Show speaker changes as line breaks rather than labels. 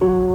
Mm.